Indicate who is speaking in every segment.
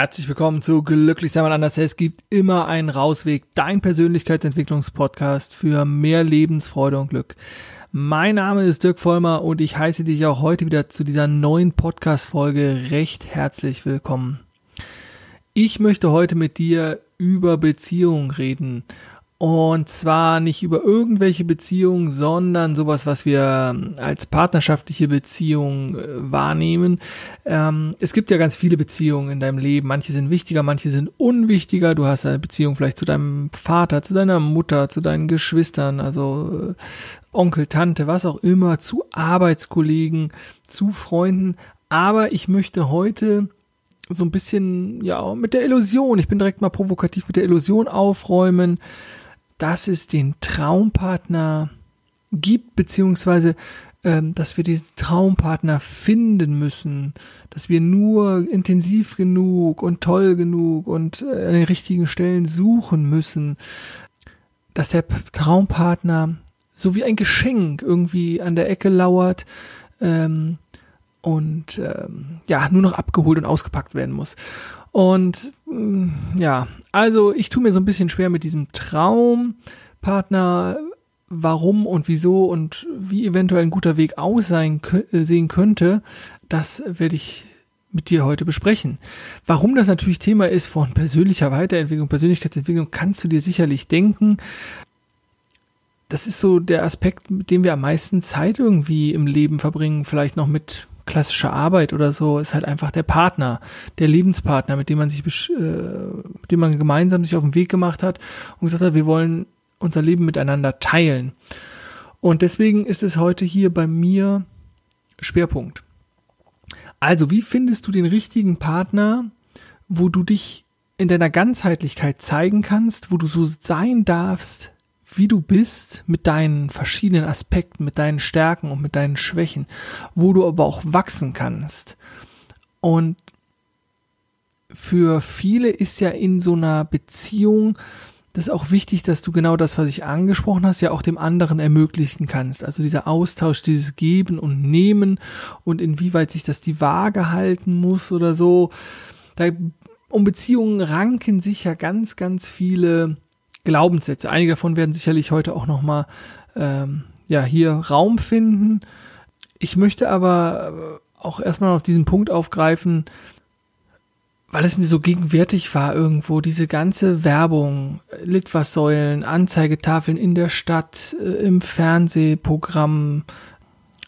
Speaker 1: Herzlich willkommen zu Glücklich sein mal anders. Es gibt immer einen Rausweg. Dein Persönlichkeitsentwicklungspodcast für mehr Lebensfreude und Glück. Mein Name ist Dirk Vollmer und ich heiße dich auch heute wieder zu dieser neuen Podcast-Folge recht herzlich willkommen. Ich möchte heute mit dir über Beziehungen reden. Und zwar nicht über irgendwelche Beziehungen, sondern sowas, was wir ähm, als partnerschaftliche Beziehung äh, wahrnehmen. Ähm, es gibt ja ganz viele Beziehungen in deinem Leben. Manche sind wichtiger, manche sind unwichtiger. Du hast eine Beziehung vielleicht zu deinem Vater, zu deiner Mutter, zu deinen Geschwistern, also äh, Onkel, Tante, was auch immer, zu Arbeitskollegen, zu Freunden. Aber ich möchte heute so ein bisschen, ja, mit der Illusion, ich bin direkt mal provokativ mit der Illusion aufräumen, dass es den Traumpartner gibt, beziehungsweise ähm, dass wir diesen Traumpartner finden müssen, dass wir nur intensiv genug und toll genug und äh, an den richtigen Stellen suchen müssen, dass der Traumpartner so wie ein Geschenk irgendwie an der Ecke lauert ähm, und ähm, ja nur noch abgeholt und ausgepackt werden muss. Und ja, also ich tue mir so ein bisschen schwer mit diesem Traumpartner, warum und wieso und wie eventuell ein guter Weg aussehen äh, könnte. Das werde ich mit dir heute besprechen. Warum das natürlich Thema ist von persönlicher Weiterentwicklung, Persönlichkeitsentwicklung, kannst du dir sicherlich denken. Das ist so der Aspekt, mit dem wir am meisten Zeit irgendwie im Leben verbringen, vielleicht noch mit klassische Arbeit oder so ist halt einfach der Partner, der Lebenspartner, mit dem man sich, äh, mit dem man gemeinsam sich auf den Weg gemacht hat und gesagt hat, wir wollen unser Leben miteinander teilen. Und deswegen ist es heute hier bei mir Schwerpunkt. Also, wie findest du den richtigen Partner, wo du dich in deiner Ganzheitlichkeit zeigen kannst, wo du so sein darfst, wie du bist, mit deinen verschiedenen Aspekten, mit deinen Stärken und mit deinen Schwächen, wo du aber auch wachsen kannst. Und für viele ist ja in so einer Beziehung das ist auch wichtig, dass du genau das, was ich angesprochen hast, ja auch dem anderen ermöglichen kannst. Also dieser Austausch, dieses Geben und Nehmen und inwieweit sich das die Waage halten muss oder so. Da, um Beziehungen ranken sich ja ganz, ganz viele Glaubenssätze. Einige davon werden sicherlich heute auch nochmal ähm, ja, hier Raum finden. Ich möchte aber auch erstmal auf diesen Punkt aufgreifen, weil es mir so gegenwärtig war irgendwo, diese ganze Werbung, Litfaßsäulen, Anzeigetafeln in der Stadt, äh, im Fernsehprogramm,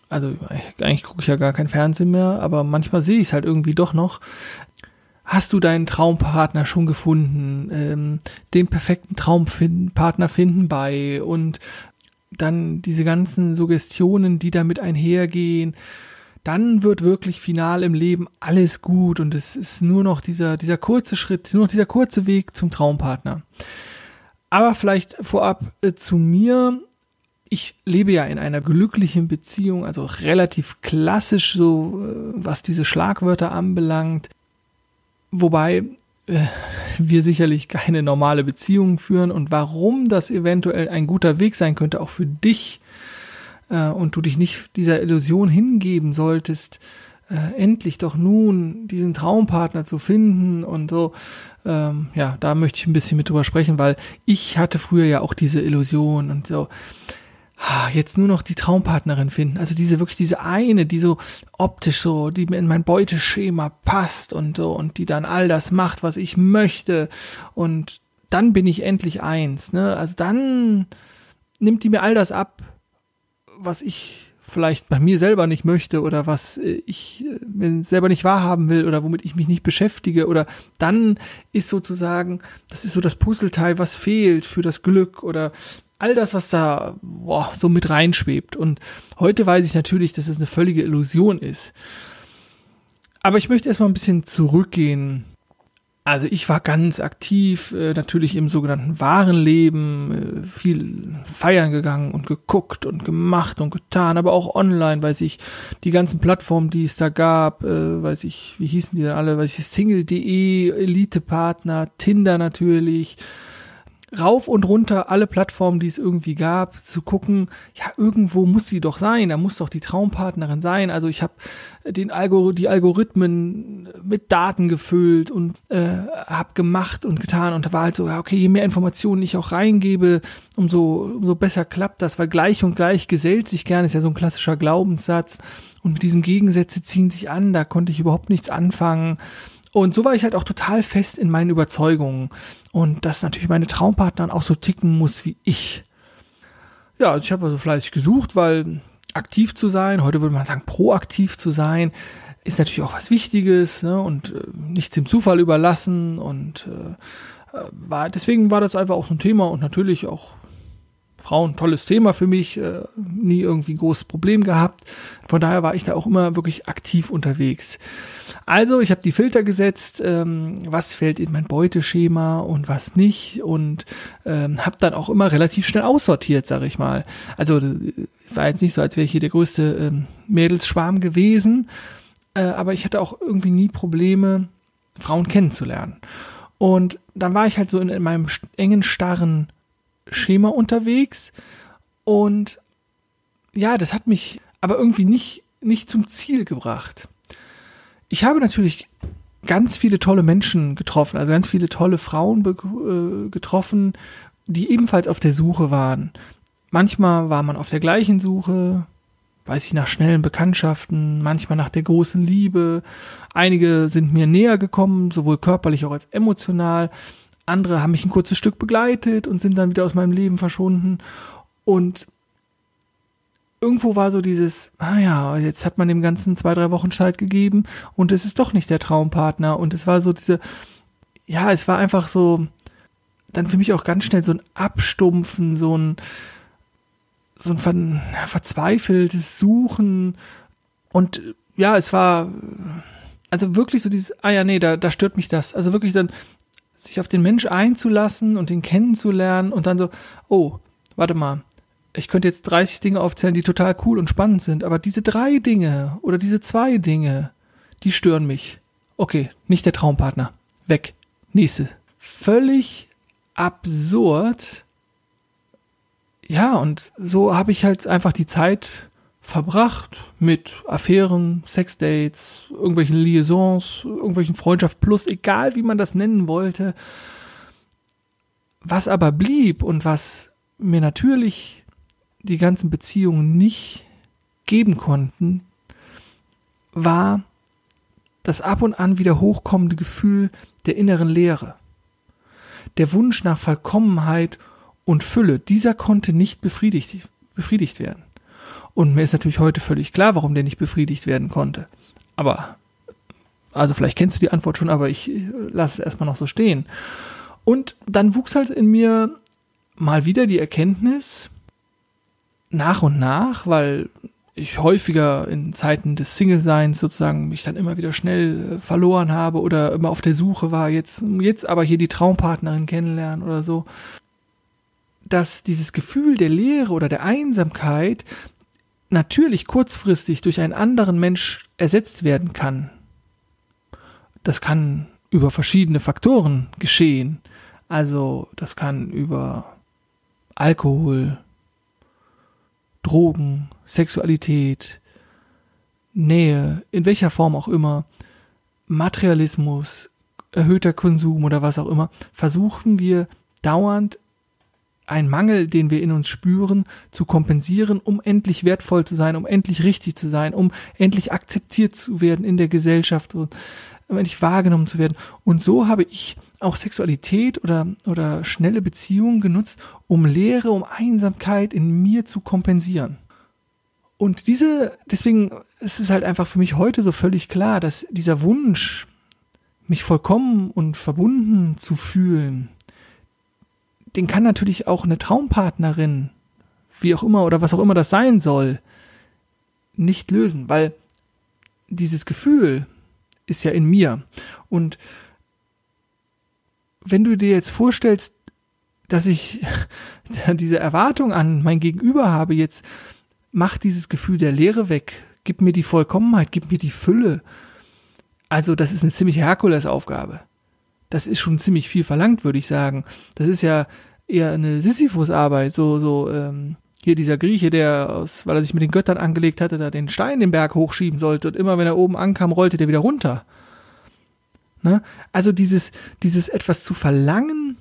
Speaker 1: also eigentlich gucke ich ja gar kein Fernsehen mehr, aber manchmal sehe ich es halt irgendwie doch noch hast du deinen Traumpartner schon gefunden, ähm, den perfekten Traumpartner finden bei und dann diese ganzen Suggestionen, die damit einhergehen, dann wird wirklich final im Leben alles gut und es ist nur noch dieser, dieser kurze Schritt, nur noch dieser kurze Weg zum Traumpartner. Aber vielleicht vorab äh, zu mir. Ich lebe ja in einer glücklichen Beziehung, also relativ klassisch so, äh, was diese Schlagwörter anbelangt. Wobei äh, wir sicherlich keine normale Beziehung führen und warum das eventuell ein guter Weg sein könnte, auch für dich äh, und du dich nicht dieser Illusion hingeben solltest, äh, endlich doch nun diesen Traumpartner zu finden und so. Ähm, ja, da möchte ich ein bisschen mit drüber sprechen, weil ich hatte früher ja auch diese Illusion und so jetzt nur noch die Traumpartnerin finden. Also diese wirklich diese eine, die so optisch so, die mir in mein Beuteschema passt und so und die dann all das macht, was ich möchte und dann bin ich endlich eins, ne? Also dann nimmt die mir all das ab, was ich vielleicht bei mir selber nicht möchte oder was ich äh, selber nicht wahrhaben will oder womit ich mich nicht beschäftige oder dann ist sozusagen, das ist so das Puzzleteil, was fehlt für das Glück oder all das, was da boah, so mit reinschwebt. Und heute weiß ich natürlich, dass es eine völlige Illusion ist. Aber ich möchte erstmal ein bisschen zurückgehen. Also ich war ganz aktiv, äh, natürlich im sogenannten wahren Leben, äh, viel feiern gegangen und geguckt und gemacht und getan, aber auch online, weiß ich, die ganzen Plattformen, die es da gab, äh, weiß ich, wie hießen die denn alle, weiß ich, Single.de, Elite-Partner, Tinder natürlich, rauf und runter alle Plattformen, die es irgendwie gab, zu gucken, ja, irgendwo muss sie doch sein, da muss doch die Traumpartnerin sein. Also ich habe den Algor die Algorithmen mit Daten gefüllt und äh, habe gemacht und getan und da war halt so, ja, okay, je mehr Informationen ich auch reingebe, umso, umso besser klappt das, weil gleich und gleich gesellt sich gerne, ist ja so ein klassischer Glaubenssatz. Und mit diesem Gegensätze ziehen sich an, da konnte ich überhaupt nichts anfangen. Und so war ich halt auch total fest in meinen Überzeugungen. Und dass natürlich meine Traumpartnerin auch so ticken muss wie ich. Ja, also ich habe also fleißig gesucht, weil aktiv zu sein, heute würde man sagen, proaktiv zu sein, ist natürlich auch was Wichtiges ne? und äh, nichts dem Zufall überlassen. Und äh, äh war, deswegen war das einfach auch so ein Thema und natürlich auch Frauen, tolles Thema für mich, äh, nie irgendwie ein großes Problem gehabt. Von daher war ich da auch immer wirklich aktiv unterwegs. Also, ich habe die Filter gesetzt, ähm, was fällt in mein Beuteschema und was nicht und ähm, habe dann auch immer relativ schnell aussortiert, sage ich mal. Also, war jetzt nicht so, als wäre ich hier der größte ähm, Mädelsschwarm gewesen, äh, aber ich hatte auch irgendwie nie Probleme, Frauen kennenzulernen. Und dann war ich halt so in, in meinem engen, starren Schema unterwegs und ja, das hat mich aber irgendwie nicht, nicht zum Ziel gebracht. Ich habe natürlich ganz viele tolle Menschen getroffen, also ganz viele tolle Frauen äh, getroffen, die ebenfalls auf der Suche waren. Manchmal war man auf der gleichen Suche, weiß ich, nach schnellen Bekanntschaften, manchmal nach der großen Liebe. Einige sind mir näher gekommen, sowohl körperlich auch als emotional andere haben mich ein kurzes Stück begleitet und sind dann wieder aus meinem Leben verschwunden. Und irgendwo war so dieses, ah ja, jetzt hat man dem Ganzen zwei, drei Wochen Zeit gegeben und es ist doch nicht der Traumpartner. Und es war so diese, ja, es war einfach so, dann für mich auch ganz schnell so ein Abstumpfen, so ein, so ein ver verzweifeltes Suchen. Und ja, es war, also wirklich so dieses, ah ja, nee, da, da stört mich das. Also wirklich dann, sich auf den Mensch einzulassen und ihn kennenzulernen und dann so, oh, warte mal, ich könnte jetzt 30 Dinge aufzählen, die total cool und spannend sind, aber diese drei Dinge oder diese zwei Dinge, die stören mich. Okay, nicht der Traumpartner. Weg. Nächste. Völlig absurd. Ja, und so habe ich halt einfach die Zeit verbracht mit Affären, Sexdates, irgendwelchen Liaisons, irgendwelchen Freundschaft plus, egal wie man das nennen wollte. Was aber blieb und was mir natürlich die ganzen Beziehungen nicht geben konnten, war das ab und an wieder hochkommende Gefühl der inneren Leere. Der Wunsch nach Vollkommenheit und Fülle, dieser konnte nicht befriedigt, befriedigt werden. Und mir ist natürlich heute völlig klar, warum der nicht befriedigt werden konnte. Aber, also vielleicht kennst du die Antwort schon, aber ich äh, lasse es erstmal noch so stehen. Und dann wuchs halt in mir mal wieder die Erkenntnis, nach und nach, weil ich häufiger in Zeiten des Single-Seins sozusagen mich dann immer wieder schnell äh, verloren habe oder immer auf der Suche war, jetzt, jetzt aber hier die Traumpartnerin kennenlernen oder so, dass dieses Gefühl der Leere oder der Einsamkeit natürlich kurzfristig durch einen anderen Mensch ersetzt werden kann. Das kann über verschiedene Faktoren geschehen. Also das kann über Alkohol, Drogen, Sexualität, Nähe, in welcher Form auch immer, Materialismus, erhöhter Konsum oder was auch immer, versuchen wir dauernd einen Mangel, den wir in uns spüren, zu kompensieren, um endlich wertvoll zu sein, um endlich richtig zu sein, um endlich akzeptiert zu werden in der Gesellschaft und um endlich wahrgenommen zu werden. Und so habe ich auch Sexualität oder, oder schnelle Beziehungen genutzt, um Leere, um Einsamkeit in mir zu kompensieren. Und diese, deswegen ist es halt einfach für mich heute so völlig klar, dass dieser Wunsch, mich vollkommen und verbunden zu fühlen, den kann natürlich auch eine Traumpartnerin, wie auch immer oder was auch immer das sein soll, nicht lösen, weil dieses Gefühl ist ja in mir. Und wenn du dir jetzt vorstellst, dass ich diese Erwartung an mein Gegenüber habe, jetzt mach dieses Gefühl der Leere weg, gib mir die Vollkommenheit, gib mir die Fülle. Also das ist eine ziemlich Herkulesaufgabe das ist schon ziemlich viel verlangt, würde ich sagen. Das ist ja eher eine Sisyphus-Arbeit, so, so, ähm, hier dieser Grieche, der aus, weil er sich mit den Göttern angelegt hatte, da den Stein den Berg hochschieben sollte und immer wenn er oben ankam, rollte der wieder runter. Ne? Also dieses, dieses etwas zu verlangen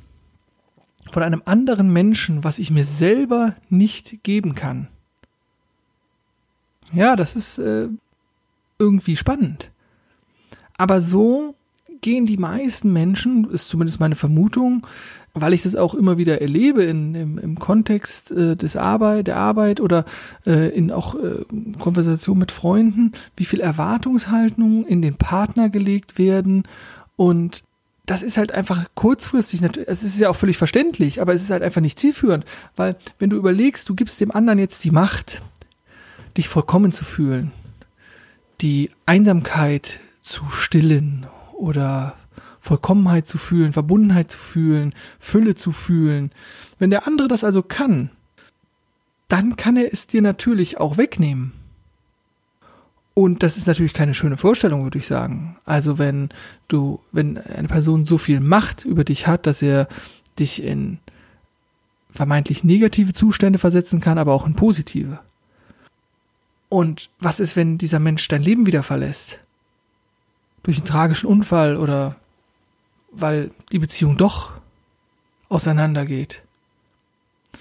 Speaker 1: von einem anderen Menschen, was ich mir selber nicht geben kann. Ja, das ist äh, irgendwie spannend. Aber so gehen die meisten Menschen, ist zumindest meine Vermutung, weil ich das auch immer wieder erlebe in, im, im Kontext äh, des Arbeit, der Arbeit oder äh, in auch äh, Konversation mit Freunden, wie viel Erwartungshaltung in den Partner gelegt werden. Und das ist halt einfach kurzfristig, es ist ja auch völlig verständlich, aber es ist halt einfach nicht zielführend, weil wenn du überlegst, du gibst dem anderen jetzt die Macht, dich vollkommen zu fühlen, die Einsamkeit zu stillen oder Vollkommenheit zu fühlen, Verbundenheit zu fühlen, Fülle zu fühlen. Wenn der andere das also kann, dann kann er es dir natürlich auch wegnehmen. Und das ist natürlich keine schöne Vorstellung, würde ich sagen. Also wenn du, wenn eine Person so viel Macht über dich hat, dass er dich in vermeintlich negative Zustände versetzen kann, aber auch in positive. Und was ist, wenn dieser Mensch dein Leben wieder verlässt? Durch einen tragischen Unfall oder weil die Beziehung doch auseinandergeht.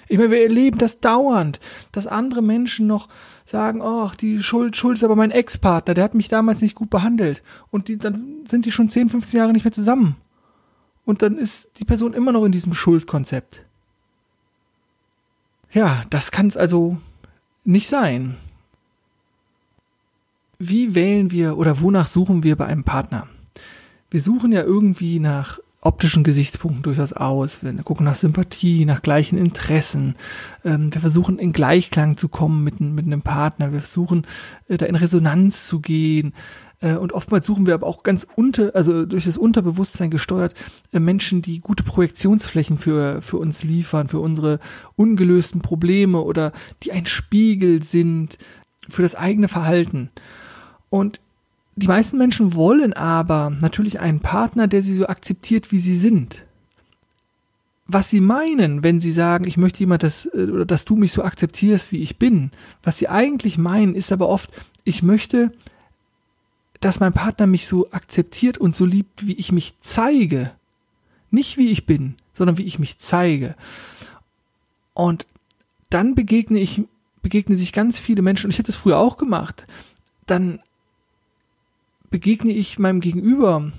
Speaker 1: Ich meine, wir erleben das dauernd, dass andere Menschen noch sagen, ach, die Schuld, Schuld ist aber mein Ex-Partner, der hat mich damals nicht gut behandelt. Und die, dann sind die schon 10, 15 Jahre nicht mehr zusammen. Und dann ist die Person immer noch in diesem Schuldkonzept. Ja, das kann es also nicht sein. Wie wählen wir oder wonach suchen wir bei einem Partner? wir suchen ja irgendwie nach optischen Gesichtspunkten durchaus aus. Wir gucken nach Sympathie, nach gleichen Interessen. Ähm, wir versuchen in Gleichklang zu kommen mit, mit einem Partner. Wir versuchen äh, da in Resonanz zu gehen. Äh, und oftmals suchen wir aber auch ganz unter, also durch das Unterbewusstsein gesteuert, äh, Menschen, die gute Projektionsflächen für, für uns liefern, für unsere ungelösten Probleme oder die ein Spiegel sind für das eigene Verhalten. Und die meisten Menschen wollen aber natürlich einen Partner, der sie so akzeptiert, wie sie sind. Was sie meinen, wenn sie sagen, ich möchte jemand, dass, äh, oder dass du mich so akzeptierst, wie ich bin, was sie eigentlich meinen, ist aber oft, ich möchte, dass mein Partner mich so akzeptiert und so liebt, wie ich mich zeige. Nicht wie ich bin, sondern wie ich mich zeige. Und dann begegne ich, begegne sich ganz viele Menschen, und ich hätte das früher auch gemacht, dann begegne ich meinem Gegenüber,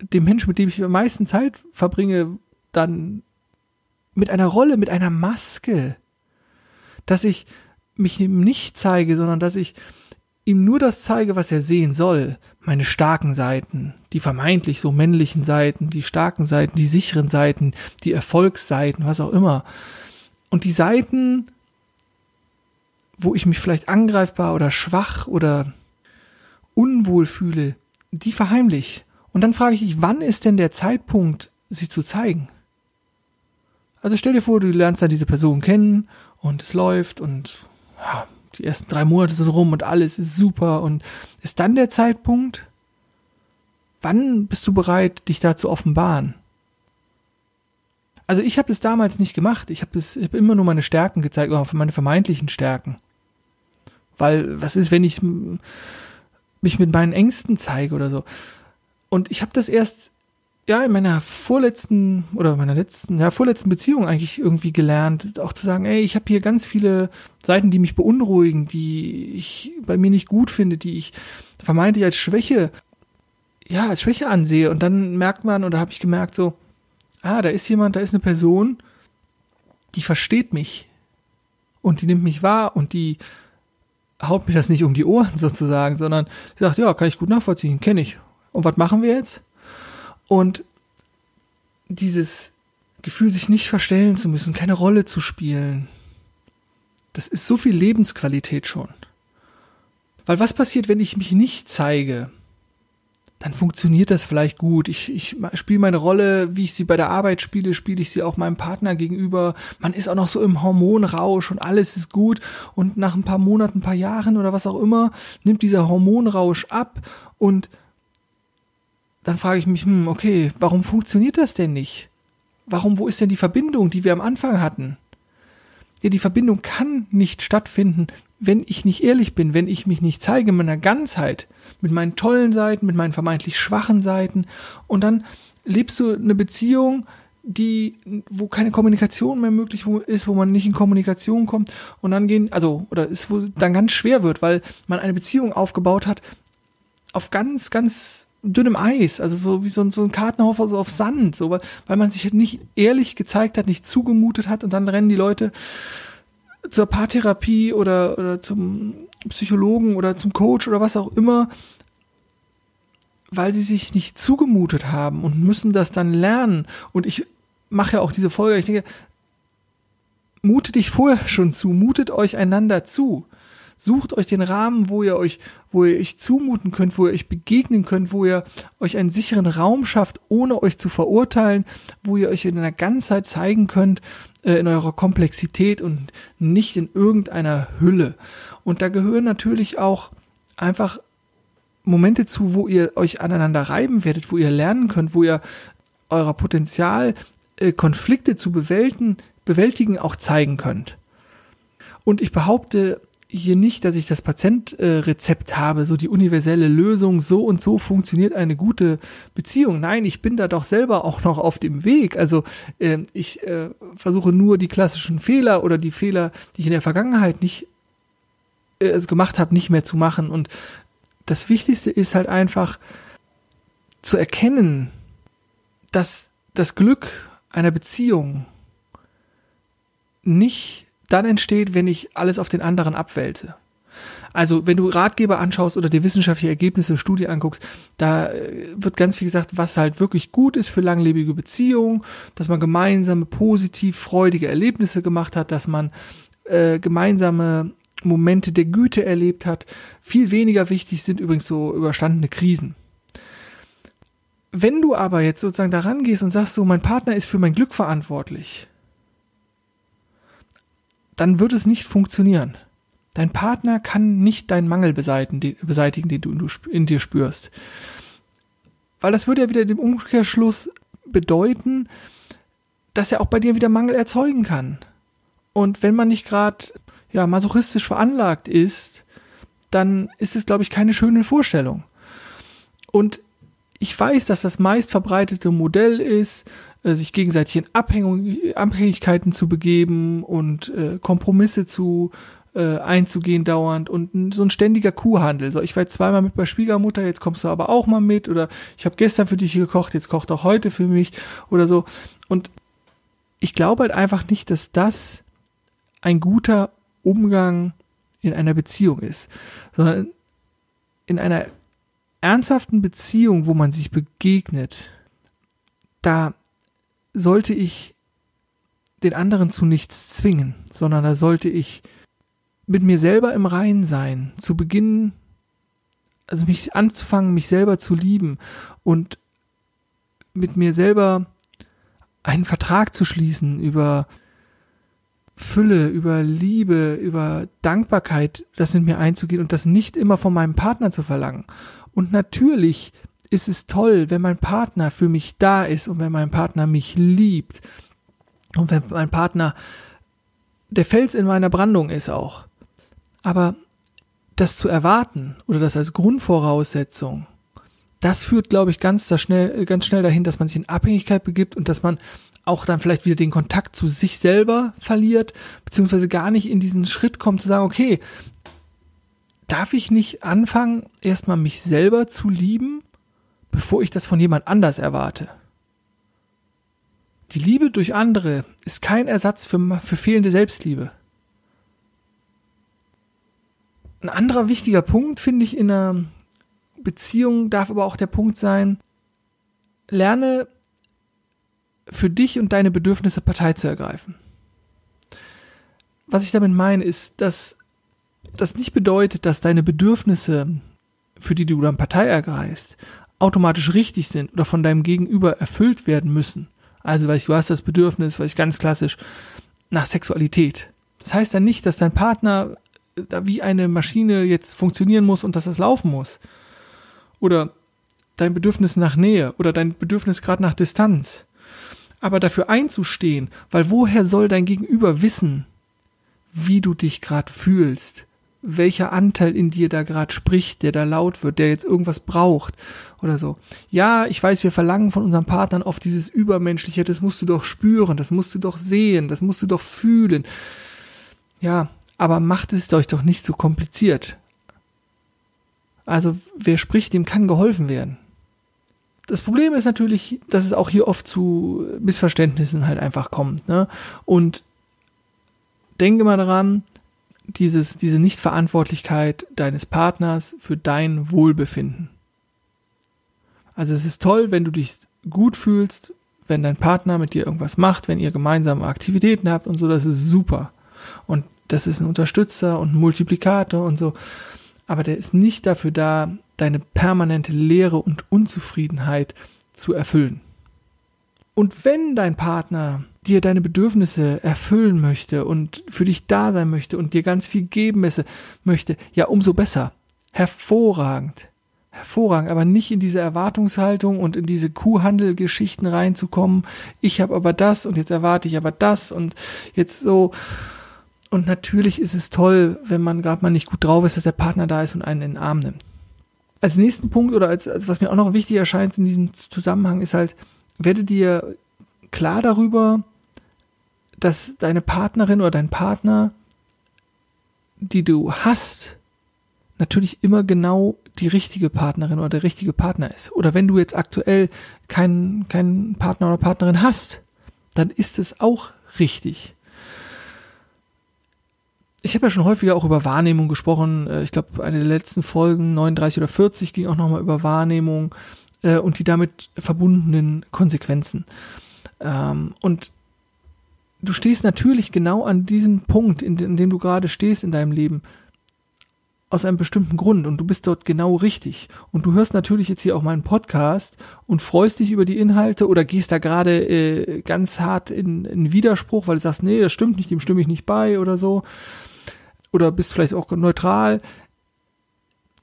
Speaker 1: dem Menschen, mit dem ich am meisten Zeit verbringe, dann mit einer Rolle, mit einer Maske, dass ich mich ihm nicht zeige, sondern dass ich ihm nur das zeige, was er sehen soll. Meine starken Seiten, die vermeintlich so männlichen Seiten, die starken Seiten, die sicheren Seiten, die Erfolgsseiten, was auch immer. Und die Seiten, wo ich mich vielleicht angreifbar oder schwach oder unwohl fühle, die verheimlich. Und dann frage ich dich, wann ist denn der Zeitpunkt, sie zu zeigen? Also stell dir vor, du lernst dann diese Person kennen und es läuft und ja, die ersten drei Monate sind rum und alles ist super und ist dann der Zeitpunkt, wann bist du bereit, dich da zu offenbaren? Also ich habe das damals nicht gemacht. Ich habe hab immer nur meine Stärken gezeigt, meine vermeintlichen Stärken. Weil was ist, wenn ich mich mit meinen Ängsten zeige oder so. Und ich habe das erst ja in meiner vorletzten oder meiner letzten ja vorletzten Beziehung eigentlich irgendwie gelernt, auch zu sagen, ey, ich habe hier ganz viele Seiten, die mich beunruhigen, die ich bei mir nicht gut finde, die ich vermeintlich als Schwäche ja, als Schwäche ansehe und dann merkt man oder habe ich gemerkt so, ah, da ist jemand, da ist eine Person, die versteht mich und die nimmt mich wahr und die haut mir das nicht um die Ohren sozusagen, sondern sagt, ja, kann ich gut nachvollziehen, kenne ich. Und was machen wir jetzt? Und dieses Gefühl, sich nicht verstellen zu müssen, keine Rolle zu spielen, das ist so viel Lebensqualität schon. Weil was passiert, wenn ich mich nicht zeige? Dann funktioniert das vielleicht gut. Ich, ich spiele meine Rolle, wie ich sie bei der Arbeit spiele, spiele ich sie auch meinem Partner gegenüber. Man ist auch noch so im Hormonrausch und alles ist gut. Und nach ein paar Monaten, ein paar Jahren oder was auch immer, nimmt dieser Hormonrausch ab und dann frage ich mich, hm, okay, warum funktioniert das denn nicht? warum, wo ist denn die Verbindung, die wir am Anfang hatten? Ja, die Verbindung kann nicht stattfinden, wenn ich nicht ehrlich bin, wenn ich mich nicht zeige in meiner Ganzheit, mit meinen tollen Seiten, mit meinen vermeintlich schwachen Seiten. Und dann lebst du eine Beziehung, die, wo keine Kommunikation mehr möglich ist, wo man nicht in Kommunikation kommt und dann gehen, also, oder ist, wo dann ganz schwer wird, weil man eine Beziehung aufgebaut hat auf ganz, ganz dünnem Eis, also so wie so ein, so ein Kartenhaus also auf Sand, so, weil, man sich nicht ehrlich gezeigt hat, nicht zugemutet hat und dann rennen die Leute zur Paartherapie oder, oder zum Psychologen oder zum Coach oder was auch immer, weil sie sich nicht zugemutet haben und müssen das dann lernen. Und ich mache ja auch diese Folge, ich denke, mutet dich vorher schon zu, mutet euch einander zu. Sucht euch den Rahmen, wo ihr euch, wo ihr euch zumuten könnt, wo ihr euch begegnen könnt, wo ihr euch einen sicheren Raum schafft, ohne euch zu verurteilen, wo ihr euch in einer Ganzheit zeigen könnt, äh, in eurer Komplexität und nicht in irgendeiner Hülle. Und da gehören natürlich auch einfach Momente zu, wo ihr euch aneinander reiben werdet, wo ihr lernen könnt, wo ihr euer Potenzial äh, Konflikte zu bewältigen, bewältigen auch zeigen könnt. Und ich behaupte hier nicht, dass ich das Patentrezept äh, habe, so die universelle Lösung, so und so funktioniert eine gute Beziehung. Nein, ich bin da doch selber auch noch auf dem Weg. Also äh, ich äh, versuche nur die klassischen Fehler oder die Fehler, die ich in der Vergangenheit nicht äh, also gemacht habe, nicht mehr zu machen. Und das Wichtigste ist halt einfach zu erkennen, dass das Glück einer Beziehung nicht dann entsteht, wenn ich alles auf den anderen abwälze. Also, wenn du Ratgeber anschaust oder dir wissenschaftliche Ergebnisse, Studie anguckst, da äh, wird ganz viel gesagt, was halt wirklich gut ist für langlebige Beziehungen, dass man gemeinsame, positiv, freudige Erlebnisse gemacht hat, dass man äh, gemeinsame Momente der Güte erlebt hat. Viel weniger wichtig sind übrigens so überstandene Krisen. Wenn du aber jetzt sozusagen daran gehst und sagst so, mein Partner ist für mein Glück verantwortlich, dann wird es nicht funktionieren. Dein Partner kann nicht deinen Mangel beseitigen, den du in dir spürst. Weil das würde ja wieder dem Umkehrschluss bedeuten, dass er auch bei dir wieder Mangel erzeugen kann. Und wenn man nicht gerade ja, masochistisch veranlagt ist, dann ist es, glaube ich, keine schöne Vorstellung. Und ich weiß, dass das meist verbreitete Modell ist, äh, sich gegenseitig in Abhängig Abhängigkeiten zu begeben und äh, Kompromisse zu äh, einzugehen dauernd und so ein ständiger Kuhhandel. So, ich war jetzt zweimal mit bei Schwiegermutter, jetzt kommst du aber auch mal mit oder ich habe gestern für dich gekocht, jetzt kocht auch heute für mich oder so. Und ich glaube halt einfach nicht, dass das ein guter Umgang in einer Beziehung ist, sondern in einer ernsthaften Beziehung, wo man sich begegnet, da sollte ich den anderen zu nichts zwingen, sondern da sollte ich mit mir selber im Reinen sein, zu Beginn, also mich anzufangen, mich selber zu lieben und mit mir selber einen Vertrag zu schließen über Fülle, über Liebe, über Dankbarkeit, das mit mir einzugehen und das nicht immer von meinem Partner zu verlangen. Und natürlich ist es toll, wenn mein Partner für mich da ist und wenn mein Partner mich liebt und wenn mein Partner der Fels in meiner Brandung ist auch. Aber das zu erwarten oder das als Grundvoraussetzung, das führt, glaube ich, ganz, da schnell, ganz schnell dahin, dass man sich in Abhängigkeit begibt und dass man auch dann vielleicht wieder den Kontakt zu sich selber verliert, beziehungsweise gar nicht in diesen Schritt kommt zu sagen, okay, darf ich nicht anfangen, erstmal mich selber zu lieben, bevor ich das von jemand anders erwarte? Die Liebe durch andere ist kein Ersatz für, für fehlende Selbstliebe. Ein anderer wichtiger Punkt, finde ich, in einer Beziehung darf aber auch der Punkt sein, lerne für dich und deine Bedürfnisse Partei zu ergreifen. Was ich damit meine, ist, dass das nicht bedeutet, dass deine Bedürfnisse, für die du dann Partei ergreifst, automatisch richtig sind oder von deinem Gegenüber erfüllt werden müssen. Also, weil du hast das Bedürfnis, weil ich ganz klassisch, nach Sexualität. Das heißt dann nicht, dass dein Partner da wie eine Maschine jetzt funktionieren muss und dass das laufen muss. Oder dein Bedürfnis nach Nähe oder dein Bedürfnis gerade nach Distanz. Aber dafür einzustehen, weil woher soll dein Gegenüber wissen, wie du dich gerade fühlst, welcher Anteil in dir da gerade spricht, der da laut wird, der jetzt irgendwas braucht oder so. Ja, ich weiß, wir verlangen von unseren Partnern oft dieses Übermenschliche, das musst du doch spüren, das musst du doch sehen, das musst du doch fühlen. Ja, aber macht es euch doch nicht so kompliziert. Also, wer spricht, dem kann geholfen werden. Das Problem ist natürlich, dass es auch hier oft zu Missverständnissen halt einfach kommt. Ne? Und denke mal daran, dieses, diese Nichtverantwortlichkeit deines Partners für dein Wohlbefinden. Also es ist toll, wenn du dich gut fühlst, wenn dein Partner mit dir irgendwas macht, wenn ihr gemeinsame Aktivitäten habt und so, das ist super. Und das ist ein Unterstützer und ein Multiplikator und so. Aber der ist nicht dafür da, deine permanente Leere und Unzufriedenheit zu erfüllen. Und wenn dein Partner dir deine Bedürfnisse erfüllen möchte und für dich da sein möchte und dir ganz viel geben möchte, ja, umso besser. Hervorragend. Hervorragend, aber nicht in diese Erwartungshaltung und in diese Kuhhandelgeschichten reinzukommen. Ich habe aber das und jetzt erwarte ich aber das und jetzt so. Und natürlich ist es toll, wenn man gerade mal nicht gut drauf ist, dass der Partner da ist und einen in den Arm nimmt. Als nächsten Punkt oder als, als was mir auch noch wichtig erscheint in diesem Zusammenhang ist halt, werde dir klar darüber, dass deine Partnerin oder dein Partner, die du hast, natürlich immer genau die richtige Partnerin oder der richtige Partner ist. Oder wenn du jetzt aktuell keinen, keinen Partner oder Partnerin hast, dann ist es auch richtig. Ich habe ja schon häufiger auch über Wahrnehmung gesprochen. Äh, ich glaube, eine der letzten Folgen, 39 oder 40, ging auch nochmal über Wahrnehmung äh, und die damit verbundenen Konsequenzen. Ähm, und du stehst natürlich genau an diesem Punkt, in, in dem du gerade stehst in deinem Leben, aus einem bestimmten Grund und du bist dort genau richtig. Und du hörst natürlich jetzt hier auch meinen Podcast und freust dich über die Inhalte oder gehst da gerade äh, ganz hart in, in Widerspruch, weil du sagst, nee, das stimmt nicht, dem stimme ich nicht bei oder so. Oder bist vielleicht auch neutral.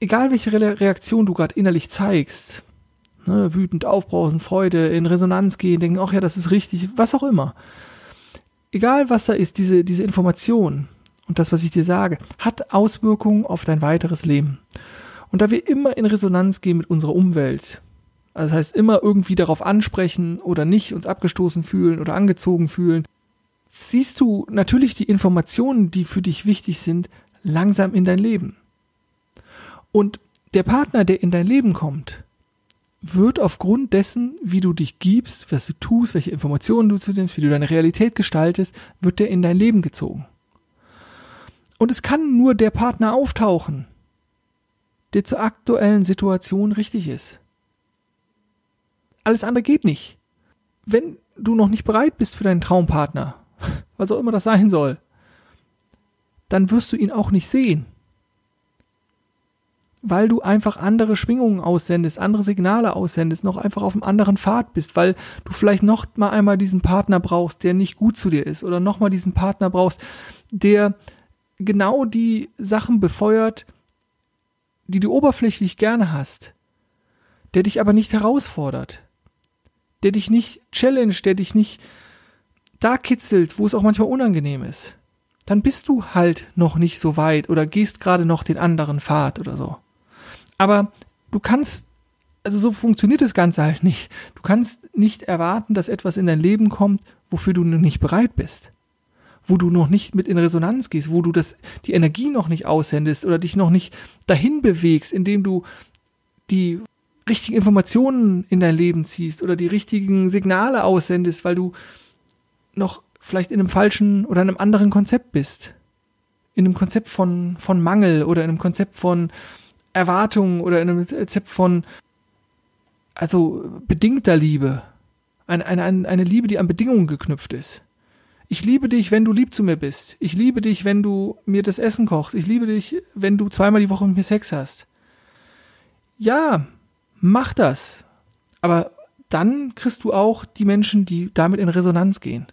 Speaker 1: Egal welche Re Reaktion du gerade innerlich zeigst, ne, wütend, aufbrausend, Freude, in Resonanz gehen, denken, ach ja, das ist richtig, was auch immer egal was da ist, diese, diese Information und das, was ich dir sage, hat Auswirkungen auf dein weiteres Leben. Und da wir immer in Resonanz gehen mit unserer Umwelt, also das heißt immer irgendwie darauf ansprechen oder nicht uns abgestoßen fühlen oder angezogen fühlen, siehst du natürlich die Informationen, die für dich wichtig sind, langsam in dein Leben. Und der Partner, der in dein Leben kommt, wird aufgrund dessen, wie du dich gibst, was du tust, welche Informationen du zu nimmst, wie du deine Realität gestaltest, wird der in dein Leben gezogen. Und es kann nur der Partner auftauchen, der zur aktuellen Situation richtig ist. Alles andere geht nicht. Wenn du noch nicht bereit bist für deinen Traumpartner, was auch immer das sein soll, dann wirst du ihn auch nicht sehen weil du einfach andere Schwingungen aussendest, andere Signale aussendest, noch einfach auf einem anderen Pfad bist, weil du vielleicht noch mal einmal diesen Partner brauchst, der nicht gut zu dir ist oder noch mal diesen Partner brauchst, der genau die Sachen befeuert, die du oberflächlich gerne hast, der dich aber nicht herausfordert, der dich nicht challenge, der dich nicht da kitzelt, wo es auch manchmal unangenehm ist, dann bist du halt noch nicht so weit oder gehst gerade noch den anderen Pfad oder so. Aber du kannst, also so funktioniert das Ganze halt nicht. Du kannst nicht erwarten, dass etwas in dein Leben kommt, wofür du noch nicht bereit bist. Wo du noch nicht mit in Resonanz gehst, wo du das, die Energie noch nicht aussendest oder dich noch nicht dahin bewegst, indem du die richtigen Informationen in dein Leben ziehst oder die richtigen Signale aussendest, weil du noch vielleicht in einem falschen oder einem anderen Konzept bist. In einem Konzept von, von Mangel oder in einem Konzept von, Erwartungen oder in einem Rezept von, also bedingter Liebe. Eine, eine, eine Liebe, die an Bedingungen geknüpft ist. Ich liebe dich, wenn du lieb zu mir bist. Ich liebe dich, wenn du mir das Essen kochst. Ich liebe dich, wenn du zweimal die Woche mit mir Sex hast. Ja, mach das. Aber dann kriegst du auch die Menschen, die damit in Resonanz gehen.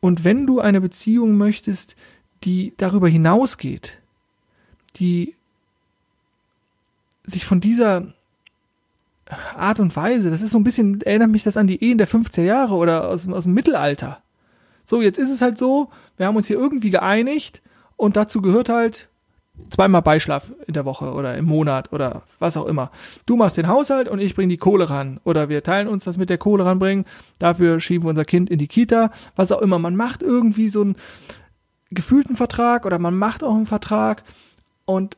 Speaker 1: Und wenn du eine Beziehung möchtest, die darüber hinausgeht, die sich von dieser Art und Weise. Das ist so ein bisschen, erinnert mich das an die Ehen der 50er Jahre oder aus, aus dem Mittelalter. So, jetzt ist es halt so, wir haben uns hier irgendwie geeinigt und dazu gehört halt zweimal Beischlaf in der Woche oder im Monat oder was auch immer. Du machst den Haushalt und ich bringe die Kohle ran. Oder wir teilen uns das mit der Kohle ranbringen. Dafür schieben wir unser Kind in die Kita. Was auch immer. Man macht irgendwie so einen gefühlten Vertrag oder man macht auch einen Vertrag und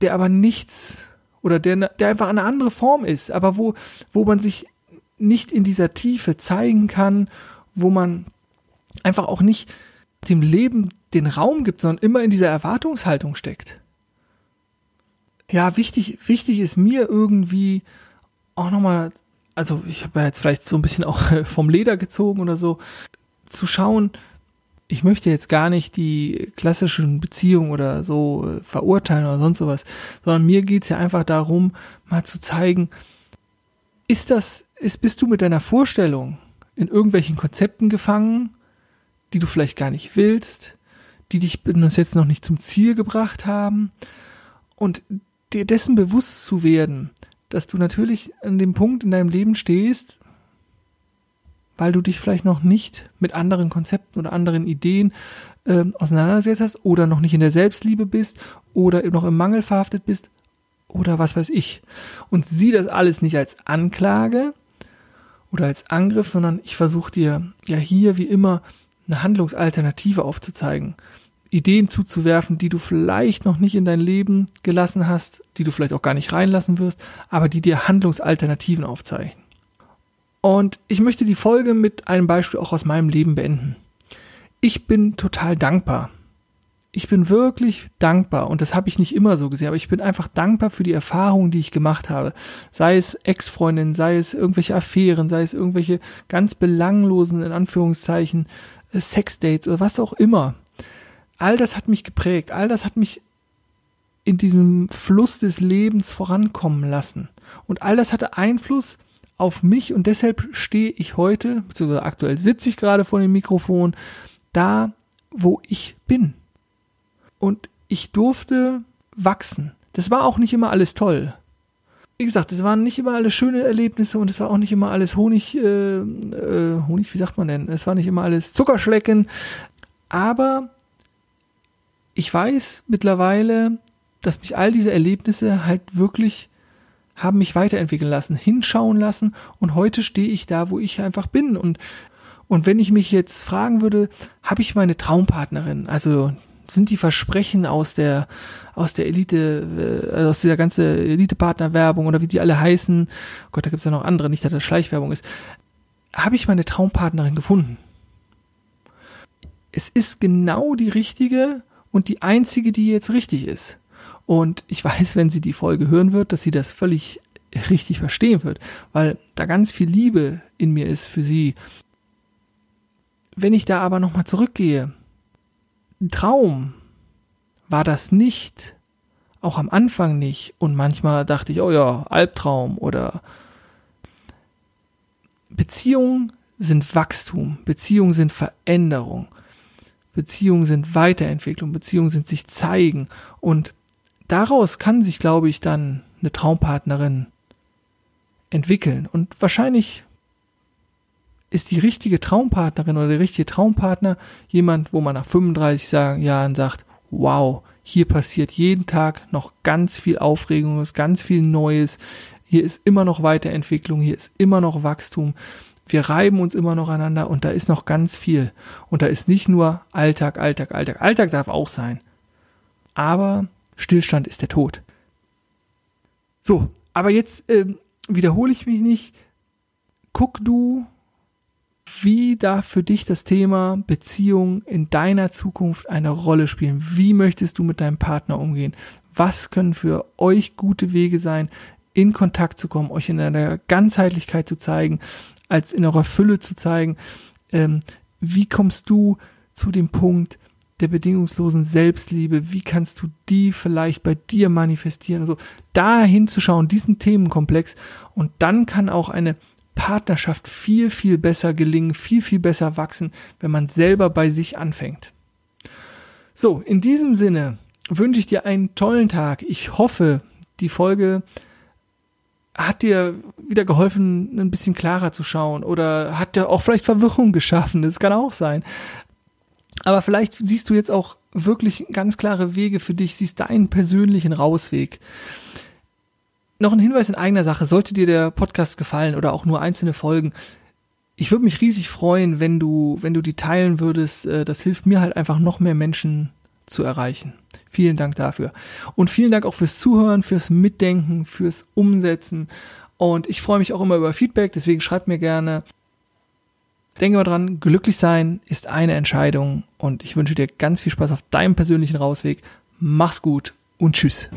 Speaker 1: der aber nichts oder der, der einfach eine andere Form ist, aber wo, wo man sich nicht in dieser Tiefe zeigen kann, wo man einfach auch nicht dem Leben den Raum gibt, sondern immer in dieser Erwartungshaltung steckt. Ja, wichtig, wichtig ist mir irgendwie auch nochmal, also ich habe ja jetzt vielleicht so ein bisschen auch vom Leder gezogen oder so, zu schauen, ich möchte jetzt gar nicht die klassischen Beziehungen oder so äh, verurteilen oder sonst sowas, sondern mir geht's ja einfach darum, mal zu zeigen, ist das, ist, bist du mit deiner Vorstellung in irgendwelchen Konzepten gefangen, die du vielleicht gar nicht willst, die dich bis jetzt noch nicht zum Ziel gebracht haben? Und dir dessen bewusst zu werden, dass du natürlich an dem Punkt in deinem Leben stehst, weil du dich vielleicht noch nicht mit anderen Konzepten oder anderen Ideen äh, auseinandergesetzt hast oder noch nicht in der Selbstliebe bist oder noch im Mangel verhaftet bist oder was weiß ich. Und sieh das alles nicht als Anklage oder als Angriff, sondern ich versuche dir ja hier wie immer eine Handlungsalternative aufzuzeigen. Ideen zuzuwerfen, die du vielleicht noch nicht in dein Leben gelassen hast, die du vielleicht auch gar nicht reinlassen wirst, aber die dir Handlungsalternativen aufzeigen. Und ich möchte die Folge mit einem Beispiel auch aus meinem Leben beenden. Ich bin total dankbar. Ich bin wirklich dankbar und das habe ich nicht immer so gesehen, aber ich bin einfach dankbar für die Erfahrungen, die ich gemacht habe. Sei es Ex-Freundinnen, sei es irgendwelche Affären, sei es irgendwelche ganz belanglosen, in Anführungszeichen, äh, Sexdates oder was auch immer. All das hat mich geprägt, all das hat mich in diesem Fluss des Lebens vorankommen lassen. Und all das hatte Einfluss auf mich und deshalb stehe ich heute, beziehungsweise aktuell sitze ich gerade vor dem Mikrofon, da, wo ich bin. Und ich durfte wachsen. Das war auch nicht immer alles toll. Wie gesagt, es waren nicht immer alles schöne Erlebnisse und es war auch nicht immer alles Honig, äh, äh, Honig, wie sagt man denn? Es war nicht immer alles Zuckerschlecken. Aber ich weiß mittlerweile, dass mich all diese Erlebnisse halt wirklich haben mich weiterentwickeln lassen, hinschauen lassen und heute stehe ich da, wo ich einfach bin und und wenn ich mich jetzt fragen würde, habe ich meine Traumpartnerin, also sind die Versprechen aus der aus der Elite, äh, aus dieser ganze Elite-Partner-Werbung oder wie die alle heißen, oh Gott, da gibt's ja noch andere, nicht, dass das Schleichwerbung ist, habe ich meine Traumpartnerin gefunden. Es ist genau die richtige und die einzige, die jetzt richtig ist. Und ich weiß, wenn sie die Folge hören wird, dass sie das völlig richtig verstehen wird, weil da ganz viel Liebe in mir ist für sie. Wenn ich da aber nochmal zurückgehe, Traum war das nicht, auch am Anfang nicht. Und manchmal dachte ich, oh ja, Albtraum oder Beziehungen sind Wachstum, Beziehungen sind Veränderung, Beziehungen sind Weiterentwicklung, Beziehungen sind sich zeigen und daraus kann sich, glaube ich, dann eine Traumpartnerin entwickeln. Und wahrscheinlich ist die richtige Traumpartnerin oder der richtige Traumpartner jemand, wo man nach 35 Jahren sagt, wow, hier passiert jeden Tag noch ganz viel Aufregung, ist ganz viel Neues, hier ist immer noch Weiterentwicklung, hier ist immer noch Wachstum, wir reiben uns immer noch aneinander und da ist noch ganz viel. Und da ist nicht nur Alltag, Alltag, Alltag. Alltag darf auch sein. Aber Stillstand ist der Tod. So, aber jetzt äh, wiederhole ich mich nicht. Guck du, wie darf für dich das Thema Beziehung in deiner Zukunft eine Rolle spielen? Wie möchtest du mit deinem Partner umgehen? Was können für euch gute Wege sein, in Kontakt zu kommen, euch in einer Ganzheitlichkeit zu zeigen, als in eurer Fülle zu zeigen? Ähm, wie kommst du zu dem Punkt, der bedingungslosen Selbstliebe, wie kannst du die vielleicht bei dir manifestieren, also da hinzuschauen, diesen Themenkomplex und dann kann auch eine Partnerschaft viel, viel besser gelingen, viel, viel besser wachsen, wenn man selber bei sich anfängt. So, in diesem Sinne wünsche ich dir einen tollen Tag. Ich hoffe, die Folge hat dir wieder geholfen, ein bisschen klarer zu schauen oder hat dir auch vielleicht Verwirrung geschaffen. Das kann auch sein. Aber vielleicht siehst du jetzt auch wirklich ganz klare Wege für dich, siehst deinen persönlichen Rausweg. Noch ein Hinweis in eigener Sache, sollte dir der Podcast gefallen oder auch nur einzelne Folgen, ich würde mich riesig freuen, wenn du, wenn du die teilen würdest. Äh, das hilft mir halt einfach noch mehr Menschen zu erreichen. Vielen Dank dafür. Und vielen Dank auch fürs Zuhören, fürs Mitdenken, fürs Umsetzen. Und ich freue mich auch immer über Feedback, deswegen schreibt mir gerne. Denke mal dran, glücklich sein ist eine Entscheidung und ich wünsche dir ganz viel Spaß auf deinem persönlichen Rausweg. Mach's gut und tschüss.